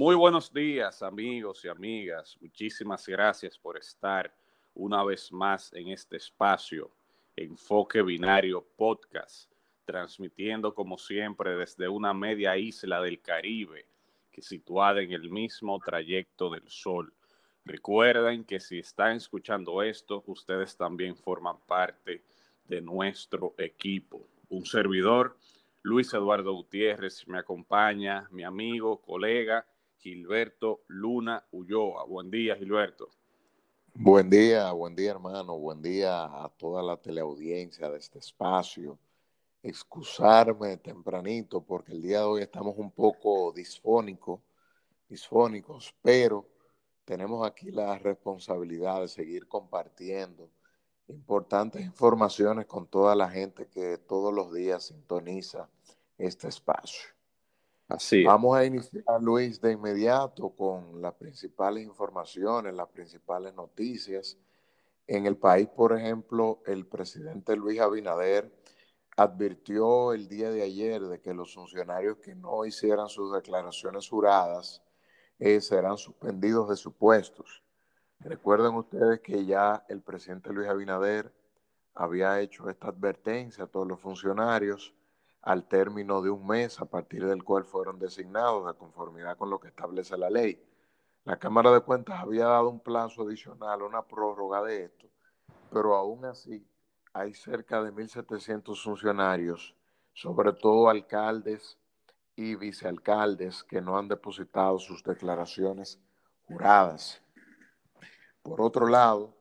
Muy buenos días, amigos y amigas. Muchísimas gracias por estar una vez más en este espacio, Enfoque Binario Podcast, transmitiendo como siempre desde una media isla del Caribe, que situada en el mismo trayecto del Sol. Recuerden que si están escuchando esto, ustedes también forman parte de nuestro equipo. Un servidor, Luis Eduardo Gutiérrez, me acompaña mi amigo, colega Gilberto Luna Ulloa. Buen día, Gilberto. Buen día, buen día, hermano. Buen día a toda la teleaudiencia de este espacio. Excusarme tempranito porque el día de hoy estamos un poco disfónicos, disfónicos, pero tenemos aquí la responsabilidad de seguir compartiendo importantes informaciones con toda la gente que todos los días sintoniza este espacio. Vamos a iniciar, Luis, de inmediato con las principales informaciones, las principales noticias. En el país, por ejemplo, el presidente Luis Abinader advirtió el día de ayer de que los funcionarios que no hicieran sus declaraciones juradas eh, serán suspendidos de sus puestos. Recuerden ustedes que ya el presidente Luis Abinader había hecho esta advertencia a todos los funcionarios al término de un mes a partir del cual fueron designados de conformidad con lo que establece la ley. La Cámara de Cuentas había dado un plazo adicional, una prórroga de esto, pero aún así hay cerca de 1.700 funcionarios, sobre todo alcaldes y vicealcaldes, que no han depositado sus declaraciones juradas. Por otro lado,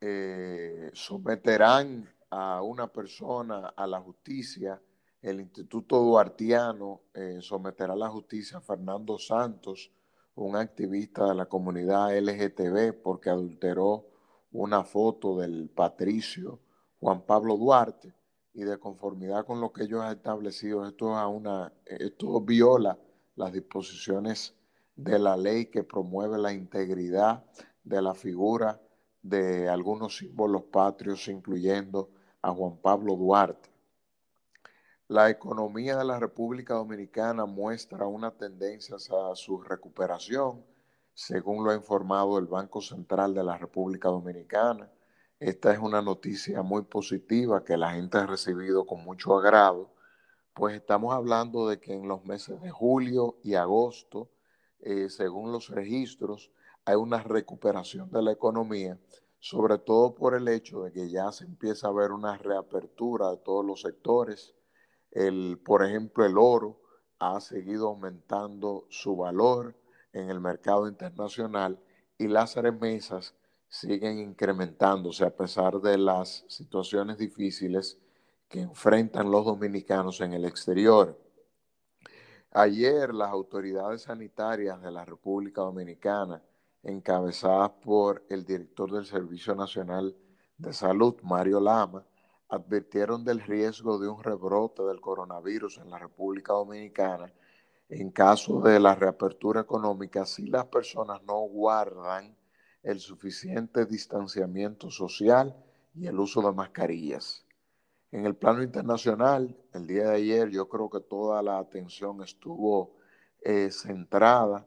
eh, someterán a una persona a la justicia el Instituto Duartiano eh, someterá a la justicia a Fernando Santos, un activista de la comunidad LGTB, porque adulteró una foto del patricio Juan Pablo Duarte y de conformidad con lo que ellos han establecido, esto, una, esto viola las disposiciones de la ley que promueve la integridad de la figura de algunos símbolos patrios, incluyendo a Juan Pablo Duarte. La economía de la República Dominicana muestra una tendencia a su recuperación, según lo ha informado el Banco Central de la República Dominicana. Esta es una noticia muy positiva que la gente ha recibido con mucho agrado, pues estamos hablando de que en los meses de julio y agosto, eh, según los registros, hay una recuperación de la economía, sobre todo por el hecho de que ya se empieza a ver una reapertura de todos los sectores el, por ejemplo, el oro ha seguido aumentando su valor en el mercado internacional y las remesas siguen incrementándose a pesar de las situaciones difíciles que enfrentan los dominicanos en el exterior. Ayer las autoridades sanitarias de la República Dominicana, encabezadas por el director del Servicio Nacional de Salud, Mario Lama, advirtieron del riesgo de un rebrote del coronavirus en la República Dominicana en caso de la reapertura económica si las personas no guardan el suficiente distanciamiento social y el uso de mascarillas. En el plano internacional, el día de ayer yo creo que toda la atención estuvo eh, centrada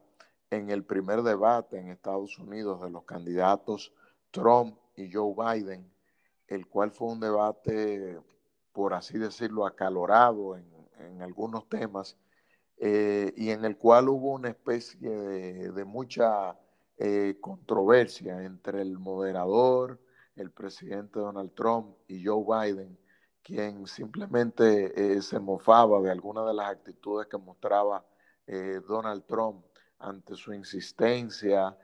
en el primer debate en Estados Unidos de los candidatos Trump y Joe Biden el cual fue un debate, por así decirlo, acalorado en, algunos temas, eh, y en el cual hubo una especie de, mucha eh, controversia entre el moderador, el presidente Donald Trump y Joe Biden, quien simplemente eh, se mofaba de algunas de las actitudes que mostraba Donald Trump ante su insistencia,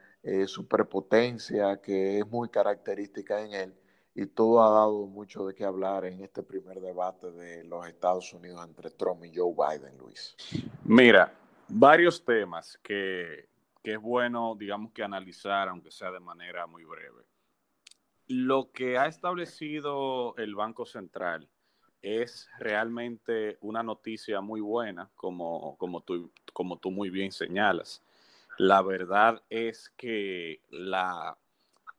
su prepotencia, que es muy característica en él, y todo ha dado mucho de qué hablar en este primer debate de los Estados Unidos entre Trump y Joe Biden, Luis. Mira, varios temas que, que es bueno, digamos que analizar, aunque sea de manera muy breve. Lo que ha establecido el Banco Central es realmente una noticia muy buena, como, como, tú, como tú muy bien señalas. La verdad es que la,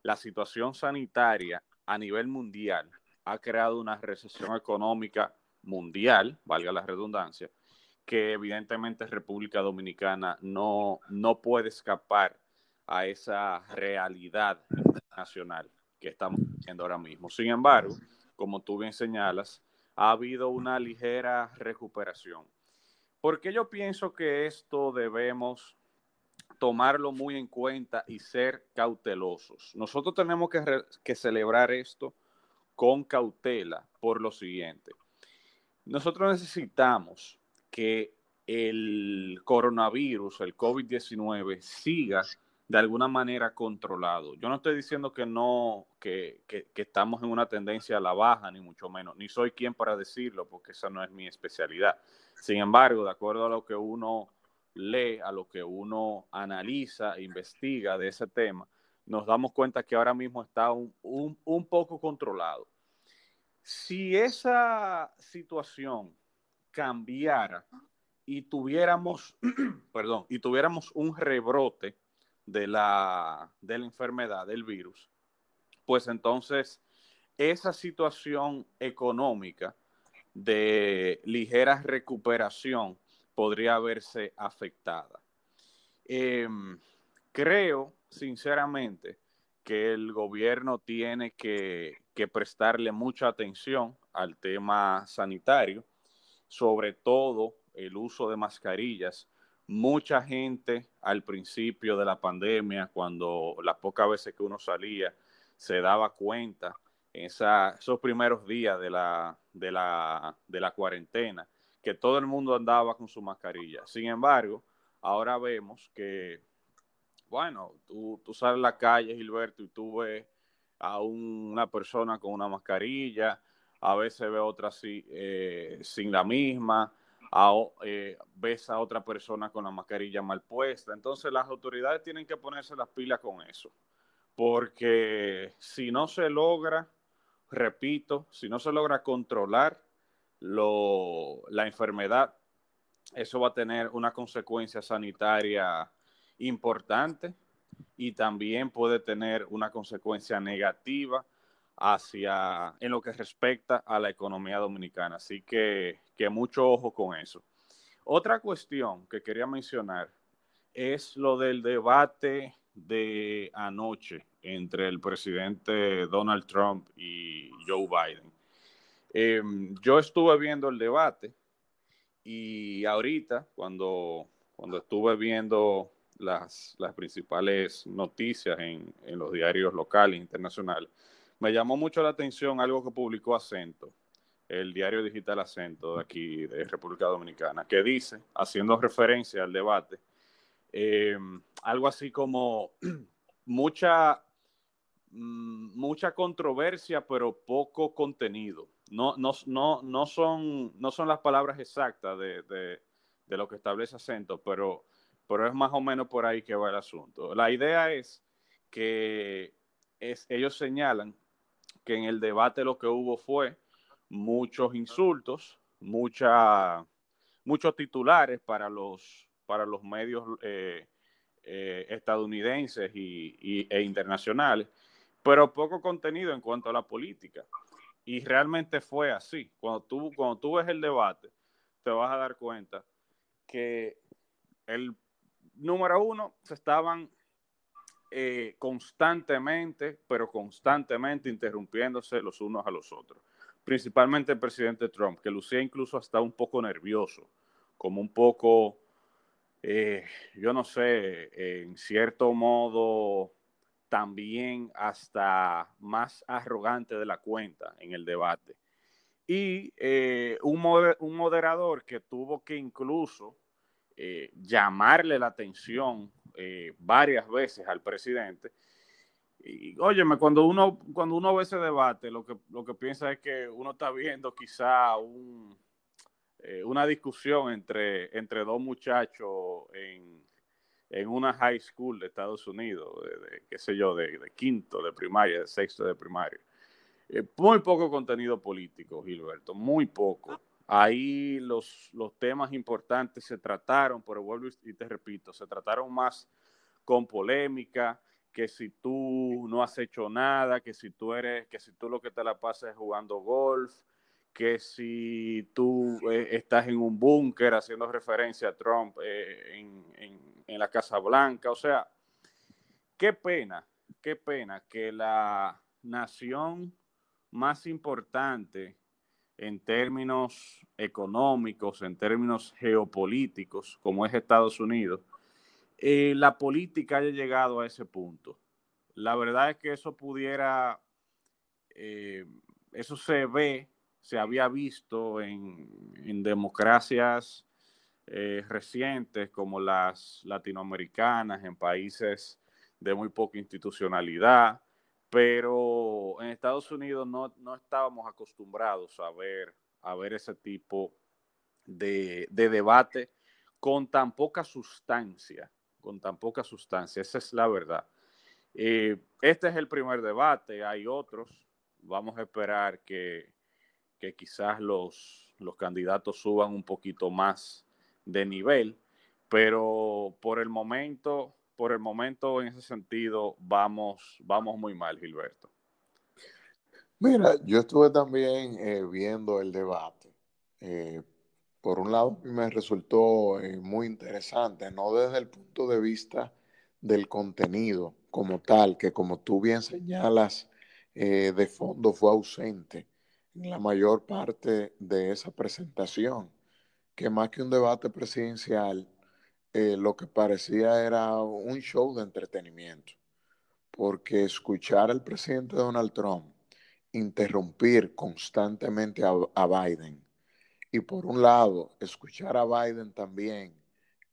la situación sanitaria a nivel mundial ha creado una recesión económica mundial, valga la redundancia, que evidentemente República Dominicana no, no puede escapar a esa realidad nacional que estamos viendo ahora mismo. Sin embargo, como tú bien señalas, ha habido una ligera recuperación. Porque yo pienso que esto debemos tomarlo muy en cuenta y ser cautelosos. Nosotros tenemos que, que celebrar esto con cautela por lo siguiente. Nosotros necesitamos que el coronavirus, el COVID-19, siga de alguna manera controlado. Yo no estoy diciendo que no, que, que, estamos en una tendencia a la baja, ni mucho menos, ni soy quien para decirlo, porque esa no es mi especialidad. Sin embargo, de acuerdo a lo que uno lee, a lo que uno analiza, investiga de ese tema, nos damos cuenta que ahora mismo está un, un, un poco controlado. Si esa situación cambiara y tuviéramos, perdón, y tuviéramos un rebrote de la, de la enfermedad, del virus, pues entonces esa situación económica de ligera recuperación podría verse afectada. Em, creo, sinceramente, que el gobierno tiene que, que prestarle mucha atención al tema sanitario, sobre todo el uso de mascarillas. Mucha gente al principio de la pandemia, cuando las pocas veces que uno salía, se daba cuenta en esos primeros días de la, de, la, de la cuarentena, que todo el mundo andaba con su mascarilla. Sin embargo, ahora vemos que, bueno, tú, sales a la calle, Gilberto, y tú ves a una persona con una mascarilla, a veces ve otra eh, sin la misma, eh, ves a otra persona con la mascarilla mal puesta. Entonces las autoridades tienen que ponerse las pilas con eso, porque si no se logra, repito, si no se logra controlar lo, la enfermedad, eso va a tener una consecuencia sanitaria importante y también puede tener una consecuencia negativa hacia en lo que respecta a la economía dominicana. Así que, que mucho ojo con eso. Otra cuestión que quería mencionar es lo del debate de anoche entre el presidente Donald Trump y Joe Biden. Em, yo estuve viendo el debate y ahorita, cuando, cuando estuve viendo las, las principales noticias en, en los diarios locales e internacionales, me llamó mucho la atención algo que publicó Acento, el diario digital Acento de aquí, de República Dominicana, que dice, haciendo referencia al debate, eh, algo así como mucha, mm, mucha controversia, pero poco contenido. No, no, no, no, son, no son las palabras exactas de, de, lo que establece Acento, pero, pero es más o menos por ahí que va el asunto. La idea es que es, ellos señalan que en el debate lo que hubo fue muchos insultos, mucha, muchos titulares para los, para los medios eh, eh, estadounidenses y, e internacionales, pero poco contenido en cuanto a la política. Y realmente fue así. Cuando tú, cuando tú ves el debate, te vas a dar cuenta que el número uno se estaban eh, constantemente, pero constantemente interrumpiéndose los unos a los otros. Principalmente el presidente Trump, que lucía incluso hasta un poco nervioso, como un poco, eh, yo no sé, en cierto modo también hasta más arrogante de la cuenta en el debate. Y eh, un, moderador que tuvo que incluso llamarle la atención eh, varias veces al presidente. Y óyeme, cuando uno, cuando uno ve ese debate, lo que, lo que piensa es que uno está viendo quizá un, eh, una discusión entre, entre dos muchachos en, en, una high school de Estados Unidos, de, qué sé yo, de, quinto de primaria, de sexto de primaria. Eh, muy poco contenido político, Gilberto, muy poco. Ahí los, los temas importantes se trataron, pero vuelvo y te repito, se trataron más con polémica, que si tú no has hecho nada, que si tú eres, que si tú lo que te la pasas es jugando golf, que si tú eh, estás en un búnker haciendo referencia a Trump eh, en, en, la Casa Blanca. O sea, qué pena, qué pena que la nación más importante en términos económicos, en términos geopolíticos, como es Estados Unidos, eh, la política haya llegado a ese punto. La verdad es que eso pudiera, eso se ve se había visto en, democracias eh, recientes como las latinoamericanas, en países de muy poca institucionalidad, pero en Estados Unidos no, estábamos acostumbrados a ver, a ver ese tipo de, debate con tan poca sustancia, con tan poca sustancia, esa es la verdad. Eh, este es el primer debate, hay otros, vamos a esperar que, que quizás los, los candidatos suban un poquito más de nivel, pero por el momento, por el momento en ese sentido vamos, vamos muy mal, Gilberto. Mira, yo estuve también eh, viendo el debate. Eh, por un lado, me resultó eh, muy interesante, no desde el punto de vista del contenido como tal, que como tú bien señalas, de fondo fue ausente la mayor parte de esa presentación, que más que un debate presidencial, eh, lo que parecía era un show de entretenimiento, porque escuchar al presidente Donald Trump interrumpir constantemente a, Biden y por un lado escuchar a Biden también,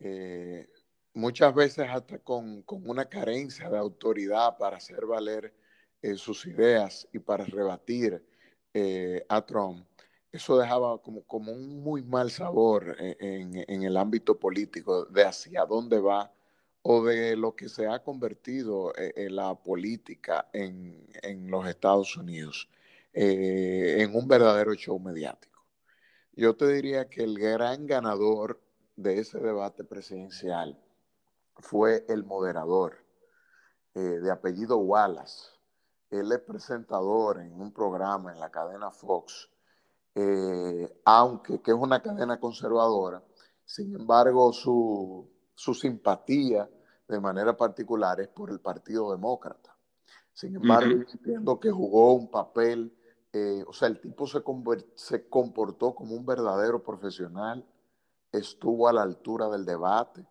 eh, muchas veces hasta con, una carencia de autoridad para hacer valer eh, sus ideas y para rebatir a Trump, eso dejaba como, como un muy mal sabor en, en, el ámbito político de hacia dónde va o de lo que se ha convertido en, eh, la política en, en, los Estados Unidos, eh, en un verdadero show mediático. Yo te diría que el gran ganador de ese debate presidencial fue el moderador de apellido Wallace él es presentador en un programa en la cadena Fox, eh, aunque que es una cadena conservadora, sin embargo su, simpatía de manera particular es por el Partido Demócrata. Sin embargo, entiendo que jugó un papel, eh, o sea, el tipo se, se comportó como un verdadero profesional, estuvo a la altura del debate,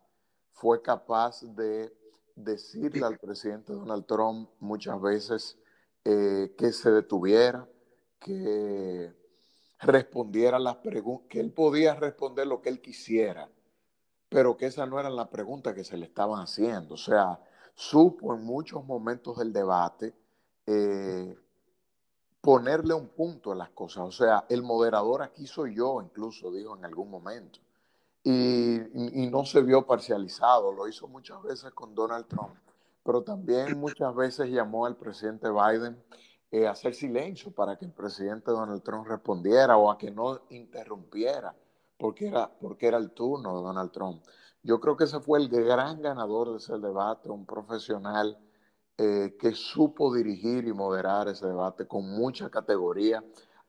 fue capaz de decirle al presidente Donald Trump muchas veces eh, que se detuviera, que respondiera las preguntas, que él podía responder lo que él quisiera, pero que esa no era la pregunta que se le estaban haciendo. O sea, supo en muchos momentos del debate eh, ponerle un punto a las cosas. O sea, el moderador aquí soy yo, incluso dijo en algún momento. y, no se vio parcializado, lo hizo muchas veces con Donald Trump pero también muchas veces llamó al presidente Biden eh, hacer silencio para que el presidente Donald Trump respondiera o a que no interrumpiera, porque era, porque era el turno de Donald Trump. Yo creo que ese fue el gran ganador de ese debate, un profesional eh, que supo dirigir y moderar ese debate con mucha categoría,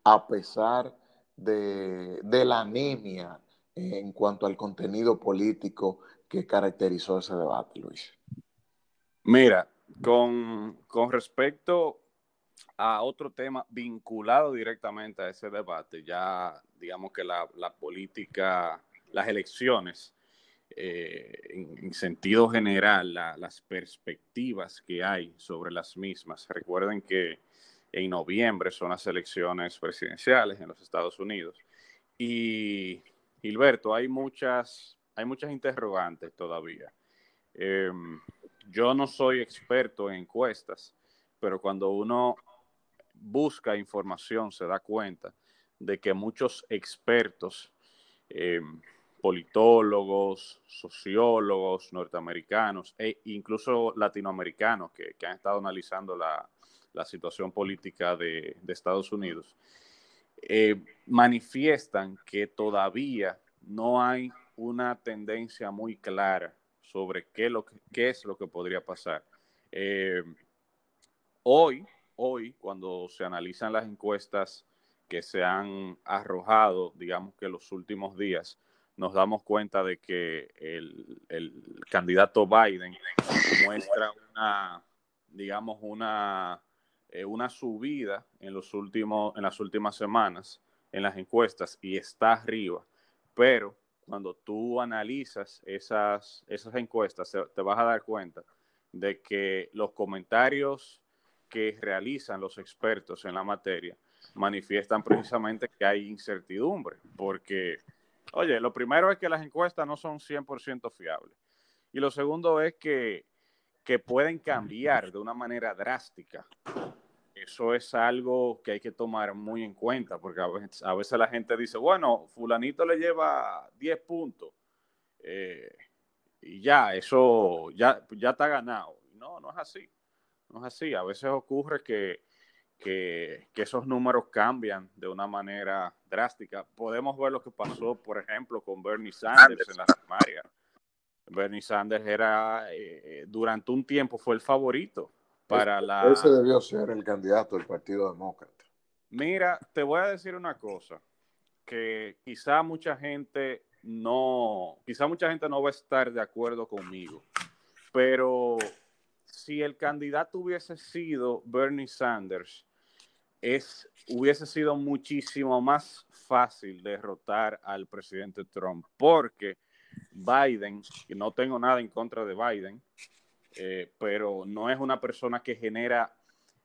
a pesar de, de la anemia en cuanto al contenido político que caracterizó ese debate, Luis. Mira, con, respecto a otro tema vinculado directamente a ese debate, ya digamos que la, política, las elecciones, eh, en, sentido general, las perspectivas que hay sobre las mismas. Recuerden que en noviembre son las elecciones presidenciales en los Estados Unidos. Y Gilberto, hay muchas, hay muchas interrogantes todavía. Em, yo no soy experto en encuestas, pero cuando uno busca información se da cuenta de que muchos expertos, eh, politólogos, sociólogos norteamericanos e incluso latinoamericanos que, han estado analizando la, situación política de, Estados Unidos, eh, manifiestan que todavía no hay una tendencia muy clara sobre qué, lo, qué es lo que podría pasar. Eh, hoy, hoy, cuando se analizan las encuestas que se han arrojado, digamos que los últimos días, nos damos cuenta de que el, candidato Biden muestra una, digamos, una, eh, una subida en, los últimos, en las últimas semanas en las encuestas y está arriba, pero cuando tú analizas esas, esas encuestas, te vas a dar cuenta de que los comentarios que realizan los expertos en la materia manifiestan precisamente que hay incertidumbre, porque, oye, lo primero es que las encuestas no son 100% fiables. Y lo segundo es que, que pueden cambiar de una manera drástica eso es algo que hay que tomar muy en cuenta, porque a veces, la gente dice, bueno, fulanito le lleva 10 puntos eh, y ya, eso ya, ya está ganado. No, no es así. No es así. A veces ocurre que, que, esos números cambian de una manera drástica. Podemos ver lo que pasó, por ejemplo, con Bernie Sanders en la primaria. Bernie Sanders era, eh, durante un tiempo fue el favorito para la... Ese debió ser el candidato del Partido Demócrata. Mira, te voy a decir una cosa, que quizá mucha gente no, quizá mucha gente no va a estar de acuerdo conmigo, pero si el candidato hubiese sido Bernie Sanders, es, hubiese sido muchísimo más fácil derrotar al presidente Trump, porque Biden, y no tengo nada en contra de Biden, eh, pero no es una persona que genera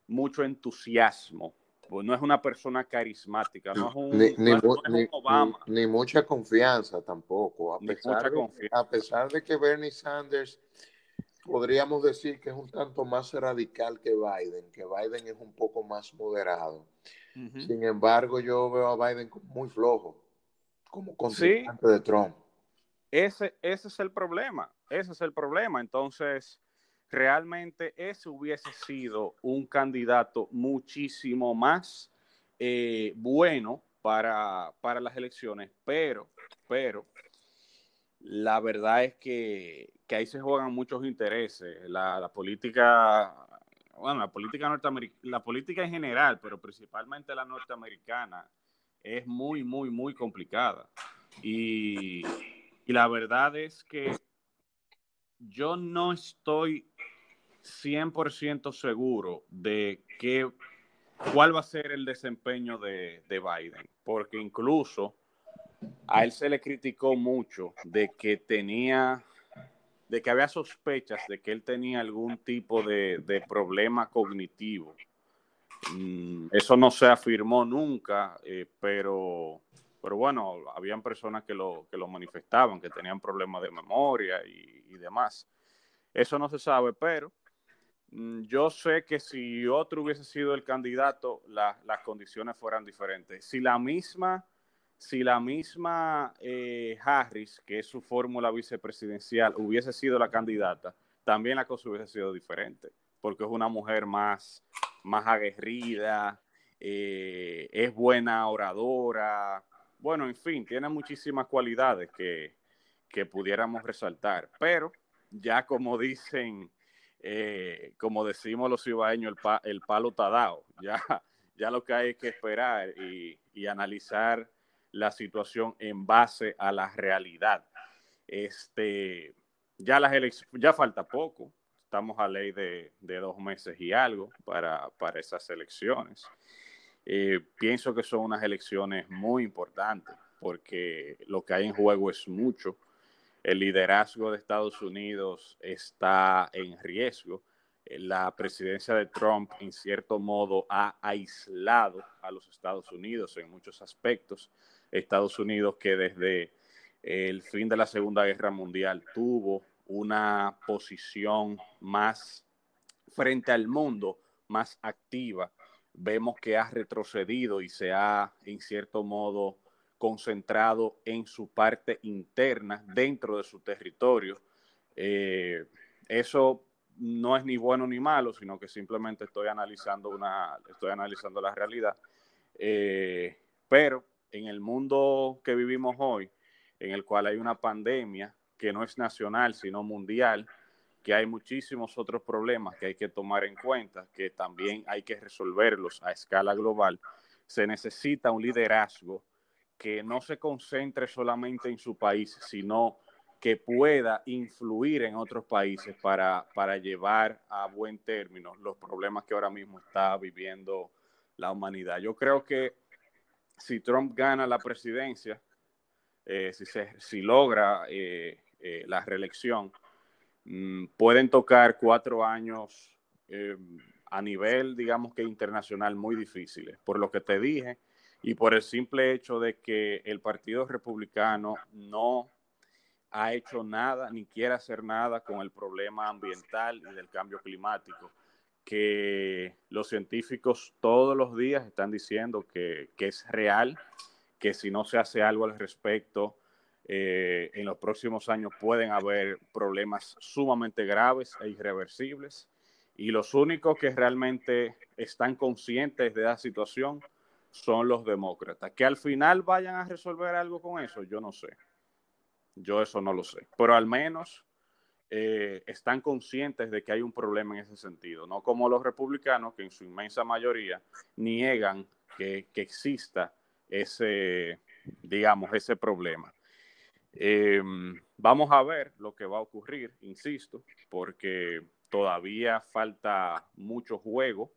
mucho entusiasmo, pues no es una persona carismática, no es un, ni, Obama. Ni, mucha confianza tampoco, a pesar, de, a pesar de que Bernie Sanders podríamos decir que es un tanto más radical que Biden, que Biden es un poco más moderado. Sin embargo, yo veo a Biden muy flojo, como contrincante de Trump. Ese, ese es el problema, ese es el problema. Entonces, realmente ese hubiese sido un candidato muchísimo más eh, bueno para, las elecciones, pero, pero la verdad es que, ahí se juegan muchos intereses. La, política, bueno, la política norteamericana, la política en general, pero principalmente la norteamericana, es muy, muy, muy complicada. Y, y la verdad es que yo no estoy 100% seguro de que, cuál va a ser el desempeño de, Biden, porque incluso a él se le criticó mucho de que tenía, de que había sospechas de que él tenía algún tipo de, problema cognitivo. Mm, eso no se afirmó nunca, eh, pero, pero bueno, habían personas que lo, que lo manifestaban, que tenían problemas de memoria y, y demás. Eso no se sabe, pero Mm, yo sé que si otro hubiese sido el candidato, las condiciones fueran diferentes. Si la misma, si la misma eh, Harris, que es su fórmula vicepresidencial, hubiese sido la candidata, también la cosa hubiese sido diferente, porque es una mujer más, más aguerrida, eh, es buena oradora, bueno, en fin, tiene muchísimas cualidades que, que pudiéramos resaltar, pero ya como dicen eh, como decimos los cibaeños, el, palo está dado. Ya, ya lo que hay es que esperar y, analizar la situación en base a la realidad. Este, ya, las ya falta poco, estamos a ley de, dos meses y algo para, esas elecciones. Eh, pienso que son unas elecciones muy importantes porque lo que hay en juego es mucho el liderazgo de Estados Unidos está en riesgo. Eh, la presidencia de Trump, en cierto modo, ha aislado a los Estados Unidos en muchos aspectos. Estados Unidos que desde el fin de la Segunda Guerra Mundial tuvo una posición más frente al mundo, más activa. Vemos que ha retrocedido y se ha, en cierto modo, concentrado en su parte interna, dentro de su territorio. Eh, eso no es ni bueno ni malo, sino que simplemente estoy analizando una, estoy analizando la realidad. Eh, pero en el mundo que vivimos hoy, en el cual hay una pandemia que no es nacional, sino mundial, que hay muchísimos otros problemas que hay que tomar en cuenta, que también hay que resolverlos a escala global se necesita un liderazgo que no se concentre solamente en su país, sino que pueda influir en otros países para, para llevar a buen término los problemas que ahora mismo está viviendo la humanidad. Yo creo que si Trump gana la presidencia, eh, si, se, si logra eh, eh, la reelección, mm, pueden tocar cuatro años a nivel, digamos que internacional, muy difíciles. Por lo que te dije y por el simple hecho de que el Partido Republicano no ha hecho nada ni quiere hacer nada con el problema ambiental y del cambio climático, que los científicos todos los días están diciendo que, es real, que si no se hace algo al respecto, eh, en los próximos años pueden haber problemas sumamente graves e irreversibles. Y los únicos que realmente están conscientes de la situación son los demócratas. Que al final vayan a resolver algo con eso, yo no sé. Yo eso no lo sé. Pero al menos eh, están conscientes de que hay un problema en ese sentido. No como los republicanos que en su inmensa mayoría niegan que, exista ese, digamos, ese problema. Em, vamos a ver lo que va a ocurrir, insisto, porque todavía falta mucho juego.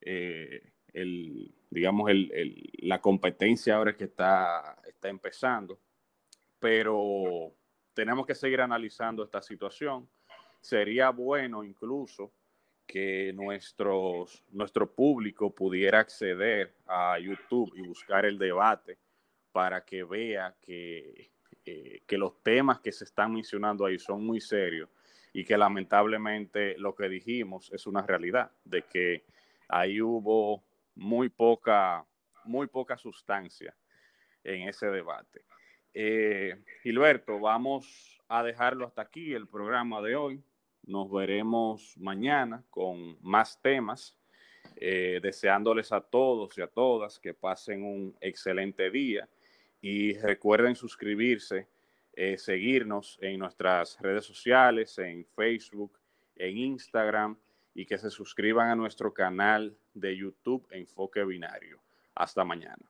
Eh, el, digamos, el, la competencia ahora que está, está empezando pero tenemos que seguir analizando esta situación. Sería bueno incluso que nuestros, nuestro público pudiera acceder a YouTube y buscar el debate para que vea que, eh, que los temas que se están mencionando ahí son muy serios y que lamentablemente lo que dijimos es una realidad, de que ahí hubo muy poca, muy poca sustancia en ese debate. Eh, Gilberto, vamos a dejarlo hasta aquí el programa de hoy. Nos veremos mañana con más temas. Eh, deseándoles a todos y a todas que pasen un excelente día y recuerden suscribirse, eh, seguirnos en nuestras redes sociales, en Facebook, en Instagram y que se suscriban a nuestro canal de YouTube Enfoque Binario. Hasta mañana.